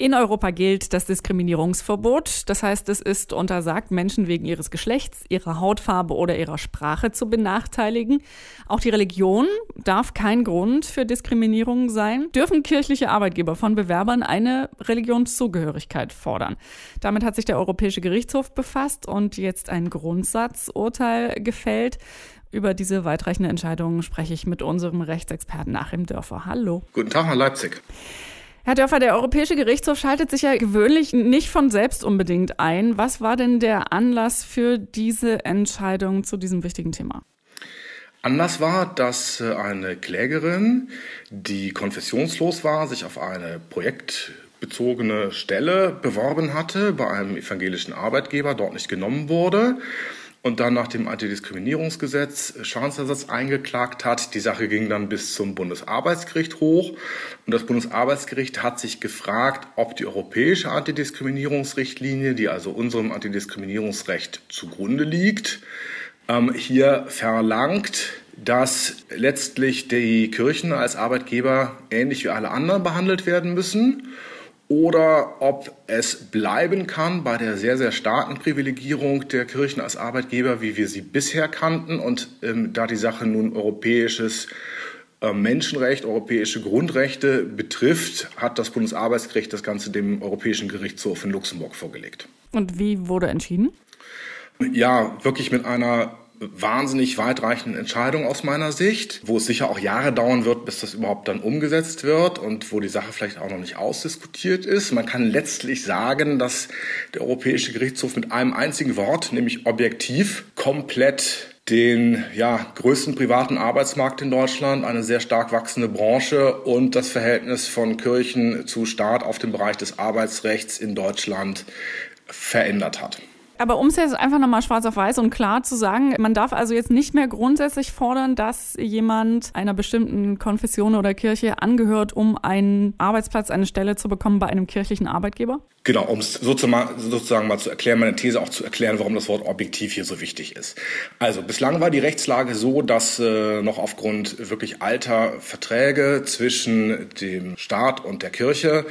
In Europa gilt das Diskriminierungsverbot. Das heißt, es ist untersagt, Menschen wegen ihres Geschlechts, ihrer Hautfarbe oder ihrer Sprache zu benachteiligen. Auch die Religion darf kein Grund für Diskriminierung sein. Dürfen kirchliche Arbeitgeber von Bewerbern eine Religionszugehörigkeit fordern? Damit hat sich der Europäische Gerichtshof befasst und jetzt ein Grundsatzurteil gefällt. Über diese weitreichende Entscheidung spreche ich mit unserem Rechtsexperten Achim Dörfer. Hallo. Guten Tag nach Leipzig. Herr Dörfer, der Europäische Gerichtshof schaltet sich ja gewöhnlich nicht von selbst unbedingt ein. Was war denn der Anlass für diese Entscheidung zu diesem wichtigen Thema? Anlass war, dass äh, eine Klägerin, die konfessionslos war, sich auf eine projektbezogene Stelle beworben hatte bei einem evangelischen Arbeitgeber, dort nicht genommen wurde und dann nach dem Antidiskriminierungsgesetz Schadensersatz eingeklagt hat. Die Sache ging dann bis zum Bundesarbeitsgericht hoch und das Bundesarbeitsgericht hat sich gefragt, ob die europäische Antidiskriminierungsrichtlinie, die also unserem Antidiskriminierungsrecht zugrunde liegt, ähm, hier verlangt, dass letztlich die Kirchen als Arbeitgeber ähnlich wie alle anderen behandelt werden müssen oder ob es bleiben kann bei der sehr, sehr starken Privilegierung der Kirchen als Arbeitgeber, wie wir sie bisher kannten. Und ähm, da die Sache nun europäisches äh, Menschenrecht, europäische Grundrechte betrifft, hat das Bundesarbeitsgericht das Ganze dem Europäischen Gerichtshof in Luxemburg vorgelegt. Und wie wurde entschieden? Ja, wirklich mit einer wahnsinnig weitreichenden Entscheidung aus meiner Sicht, wo es sicher auch Jahre dauern wird, bis das überhaupt dann umgesetzt wird und wo die Sache vielleicht auch noch nicht ausdiskutiert ist. Man kann letztlich sagen, dass der Europäische Gerichtshof mit einem einzigen Wort, nämlich objektiv, komplett den ja, größten privaten Arbeitsmarkt in Deutschland, eine sehr stark wachsende Branche und das Verhältnis von Kirchen zu Staat auf dem Bereich des Arbeitsrechts in Deutschland verändert hat. Aber um es jetzt einfach nochmal schwarz auf weiß und klar zu sagen, man darf also jetzt nicht mehr grundsätzlich fordern, dass jemand einer bestimmten Konfession oder Kirche angehört, um einen Arbeitsplatz, eine Stelle zu bekommen bei einem kirchlichen Arbeitgeber? Genau, um es sozusagen, mal zu erklären, meine These auch zu erklären, warum das Wort objektiv hier so wichtig ist. Also bislang war die Rechtslage so, dass äh, noch aufgrund wirklich alter Verträge zwischen dem Staat und der Kirche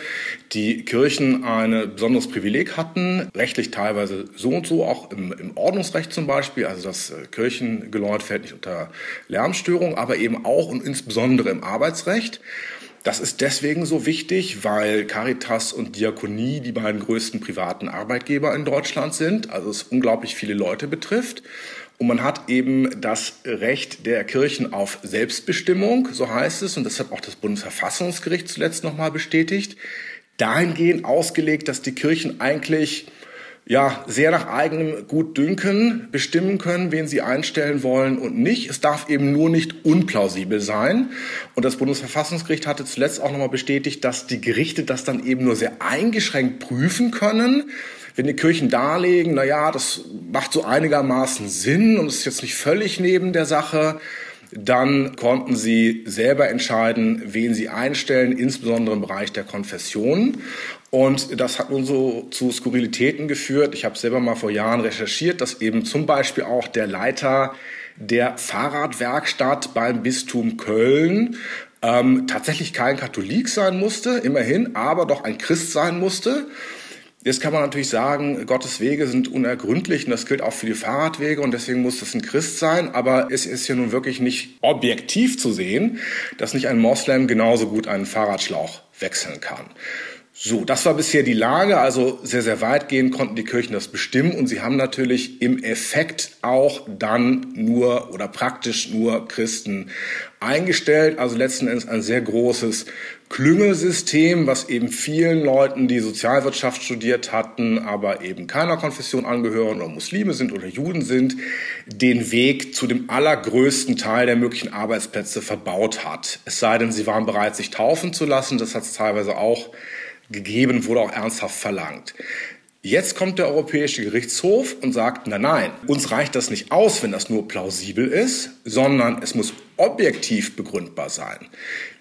die Kirchen ein besonderes Privileg hatten, rechtlich teilweise so und so, auch im, im Ordnungsrecht zum Beispiel. Also das äh, Kirchengeläut fällt nicht unter Lärmstörung, aber eben auch und insbesondere im Arbeitsrecht. Das ist deswegen so wichtig, weil Caritas und Diakonie die beiden größten privaten Arbeitgeber in Deutschland sind, also es unglaublich viele Leute betrifft. Und man hat eben das Recht der Kirchen auf Selbstbestimmung, so heißt es, und das hat auch das Bundesverfassungsgericht zuletzt nochmal bestätigt, dahingehend ausgelegt, dass die Kirchen eigentlich ja, sehr nach eigenem Gutdünken bestimmen können, wen sie einstellen wollen und nicht. Es darf eben nur nicht unplausibel sein. Und das Bundesverfassungsgericht hatte zuletzt auch nochmal bestätigt, dass die Gerichte das dann eben nur sehr eingeschränkt prüfen können. Wenn die Kirchen darlegen, na ja, das macht so einigermaßen Sinn und ist jetzt nicht völlig neben der Sache, dann konnten sie selber entscheiden, wen sie einstellen, insbesondere im Bereich der Konfession. Und das hat nun so zu Skurrilitäten geführt. Ich habe selber mal vor Jahren recherchiert, dass eben zum Beispiel auch der Leiter der Fahrradwerkstatt beim Bistum Köln ähm, tatsächlich kein Katholik sein musste, immerhin, aber doch ein Christ sein musste. Jetzt kann man natürlich sagen, Gottes Wege sind unergründlich und das gilt auch für die Fahrradwege und deswegen muss das ein Christ sein. Aber es ist ja nun wirklich nicht objektiv zu sehen, dass nicht ein Moslem genauso gut einen Fahrradschlauch wechseln kann. So, das war bisher die Lage. Also sehr, sehr weitgehend konnten die Kirchen das bestimmen und sie haben natürlich im Effekt auch dann nur oder praktisch nur Christen eingestellt. Also letzten Endes ein sehr großes Klüngelsystem, was eben vielen Leuten, die Sozialwirtschaft studiert hatten, aber eben keiner Konfession angehören oder Muslime sind oder Juden sind, den Weg zu dem allergrößten Teil der möglichen Arbeitsplätze verbaut hat. Es sei denn, sie waren bereit, sich taufen zu lassen. Das hat es teilweise auch gegeben, wurde auch ernsthaft verlangt. Jetzt kommt der Europäische Gerichtshof und sagt, nein, nein, uns reicht das nicht aus, wenn das nur plausibel ist, sondern es muss objektiv begründbar sein.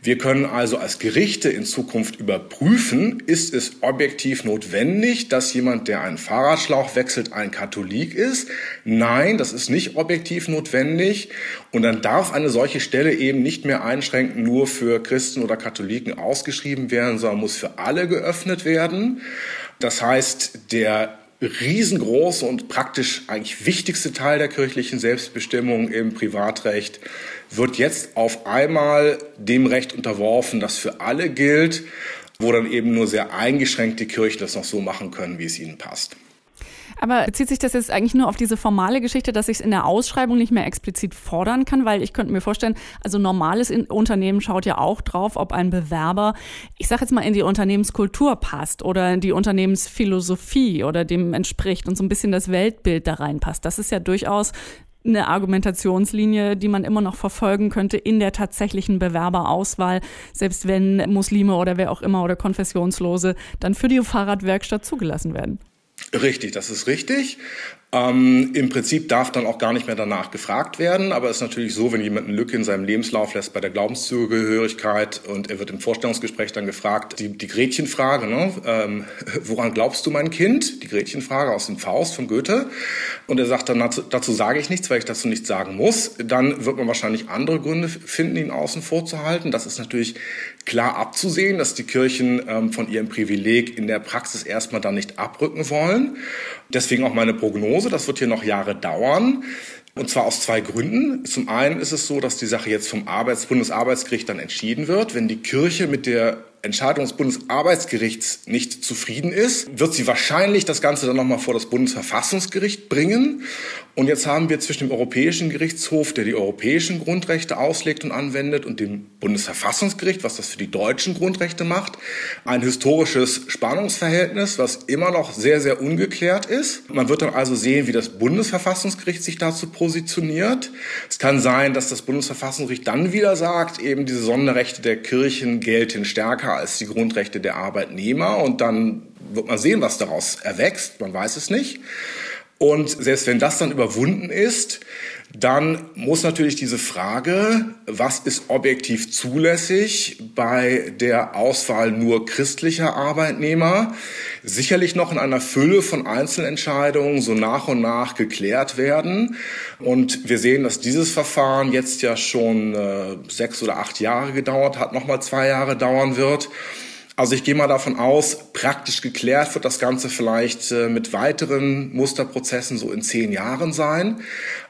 Wir können also als Gerichte in Zukunft überprüfen, ist es objektiv notwendig, dass jemand, der einen Fahrradschlauch wechselt, ein Katholik ist? Nein, das ist nicht objektiv notwendig. Und dann darf eine solche Stelle eben nicht mehr einschränkend nur für Christen oder Katholiken ausgeschrieben werden, sondern muss für alle geöffnet werden. Das heißt, der riesengroße und praktisch eigentlich wichtigste Teil der kirchlichen Selbstbestimmung im Privatrecht wird jetzt auf einmal dem Recht unterworfen, das für alle gilt, wo dann eben nur sehr eingeschränkte Kirchen das noch so machen können, wie es ihnen passt. Aber bezieht sich das jetzt eigentlich nur auf diese formale Geschichte, dass ich es in der Ausschreibung nicht mehr explizit fordern kann? Weil ich könnte mir vorstellen, also normales Unternehmen schaut ja auch drauf, ob ein Bewerber, ich sage jetzt mal, in die Unternehmenskultur passt oder in die Unternehmensphilosophie oder dem entspricht und so ein bisschen das Weltbild da reinpasst. Das ist ja durchaus eine Argumentationslinie, die man immer noch verfolgen könnte in der tatsächlichen Bewerberauswahl, selbst wenn Muslime oder wer auch immer oder Konfessionslose dann für die Fahrradwerkstatt zugelassen werden. Richtig, das ist richtig. Ähm, Im Prinzip darf dann auch gar nicht mehr danach gefragt werden, aber es ist natürlich so, wenn jemand eine Lücke in seinem Lebenslauf lässt bei der Glaubenszugehörigkeit und er wird im Vorstellungsgespräch dann gefragt, die, die Gretchenfrage, ne? ähm, woran glaubst du mein Kind? Die Gretchenfrage aus dem Faust von Goethe. Und er sagt dann, dazu, dazu sage ich nichts, weil ich dazu nichts sagen muss. Dann wird man wahrscheinlich andere Gründe finden, ihn außen vor zu halten. Das ist natürlich klar abzusehen, dass die Kirchen ähm, von ihrem Privileg in der Praxis erstmal dann nicht abrücken wollen. Deswegen auch meine Prognose, das wird hier noch Jahre dauern. Und zwar aus zwei Gründen. Zum einen ist es so, dass die Sache jetzt vom Arbeits Bundesarbeitsgericht dann entschieden wird. Wenn die Kirche mit der Entscheidung des Bundesarbeitsgerichts nicht zufrieden ist, wird sie wahrscheinlich das Ganze dann nochmal vor das Bundesverfassungsgericht bringen. Und jetzt haben wir zwischen dem Europäischen Gerichtshof, der die europäischen Grundrechte auslegt und anwendet, und dem Bundesverfassungsgericht, was das für die deutschen Grundrechte macht, ein historisches Spannungsverhältnis, was immer noch sehr, sehr ungeklärt ist. Man wird dann also sehen, wie das Bundesverfassungsgericht sich dazu positioniert. Es kann sein, dass das Bundesverfassungsgericht dann wieder sagt, eben diese Sonderrechte der Kirchen gelten stärker als die Grundrechte der Arbeitnehmer. Und dann wird man sehen, was daraus erwächst. Man weiß es nicht. Und selbst wenn das dann überwunden ist, dann muss natürlich diese Frage, was ist objektiv zulässig bei der Auswahl nur christlicher Arbeitnehmer, sicherlich noch in einer Fülle von Einzelentscheidungen so nach und nach geklärt werden. Und wir sehen, dass dieses Verfahren jetzt ja schon äh, sechs oder acht Jahre gedauert hat, nochmal zwei Jahre dauern wird. Also ich gehe mal davon aus, praktisch geklärt wird das Ganze vielleicht äh, mit weiteren Musterprozessen so in zehn Jahren sein.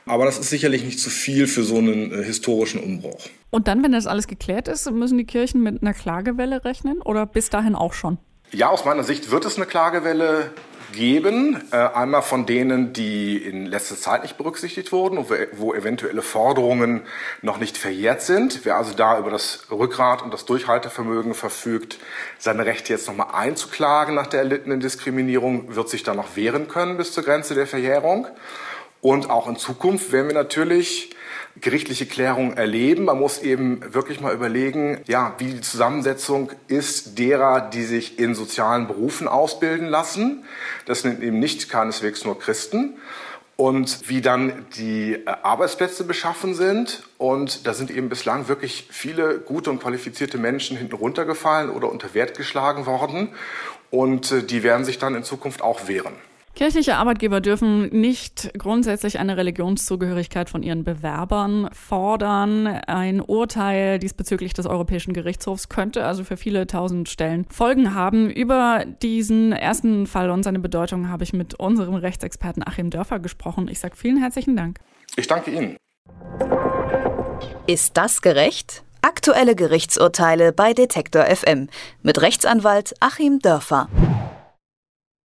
Aber das ist sicherlich nicht zu viel für so einen äh, historischen Umbruch. Und dann, wenn das alles geklärt ist, müssen die Kirchen mit einer Klagewelle rechnen oder bis dahin auch schon? Ja, aus meiner Sicht wird es eine Klagewelle geben. Äh, einmal von denen, die in letzter Zeit nicht berücksichtigt wurden und wo eventuelle Forderungen noch nicht verjährt sind. Wer also da über das Rückgrat und das Durchhaltevermögen verfügt, seine Rechte jetzt nochmal einzuklagen nach der erlittenen Diskriminierung, wird sich dann noch wehren können bis zur Grenze der Verjährung. Und auch in Zukunft werden wir natürlich gerichtliche Klärung erleben. Man muss eben wirklich mal überlegen, ja, wie die Zusammensetzung ist derer, die sich in sozialen Berufen ausbilden lassen. Das sind eben nicht keineswegs nur Christen. Und wie dann die äh, Arbeitsplätze beschaffen sind. Und da sind eben bislang wirklich viele gute und qualifizierte Menschen hinten runtergefallen oder unter Wert geschlagen worden. Und äh, die werden sich dann in Zukunft auch wehren. Kirchliche Arbeitgeber dürfen nicht grundsätzlich eine Religionszugehörigkeit von ihren Bewerbern fordern. Ein Urteil diesbezüglich des Europäischen Gerichtshofs könnte also für viele tausend Stellen Folgen haben. Über diesen ersten Fall und seine Bedeutung habe ich mit unserem Rechtsexperten Achim Dörfer gesprochen. Ich sage vielen herzlichen Dank. Ich danke Ihnen. Ist das gerecht? Aktuelle Gerichtsurteile bei Detektor FM mit Rechtsanwalt Achim Dörfer.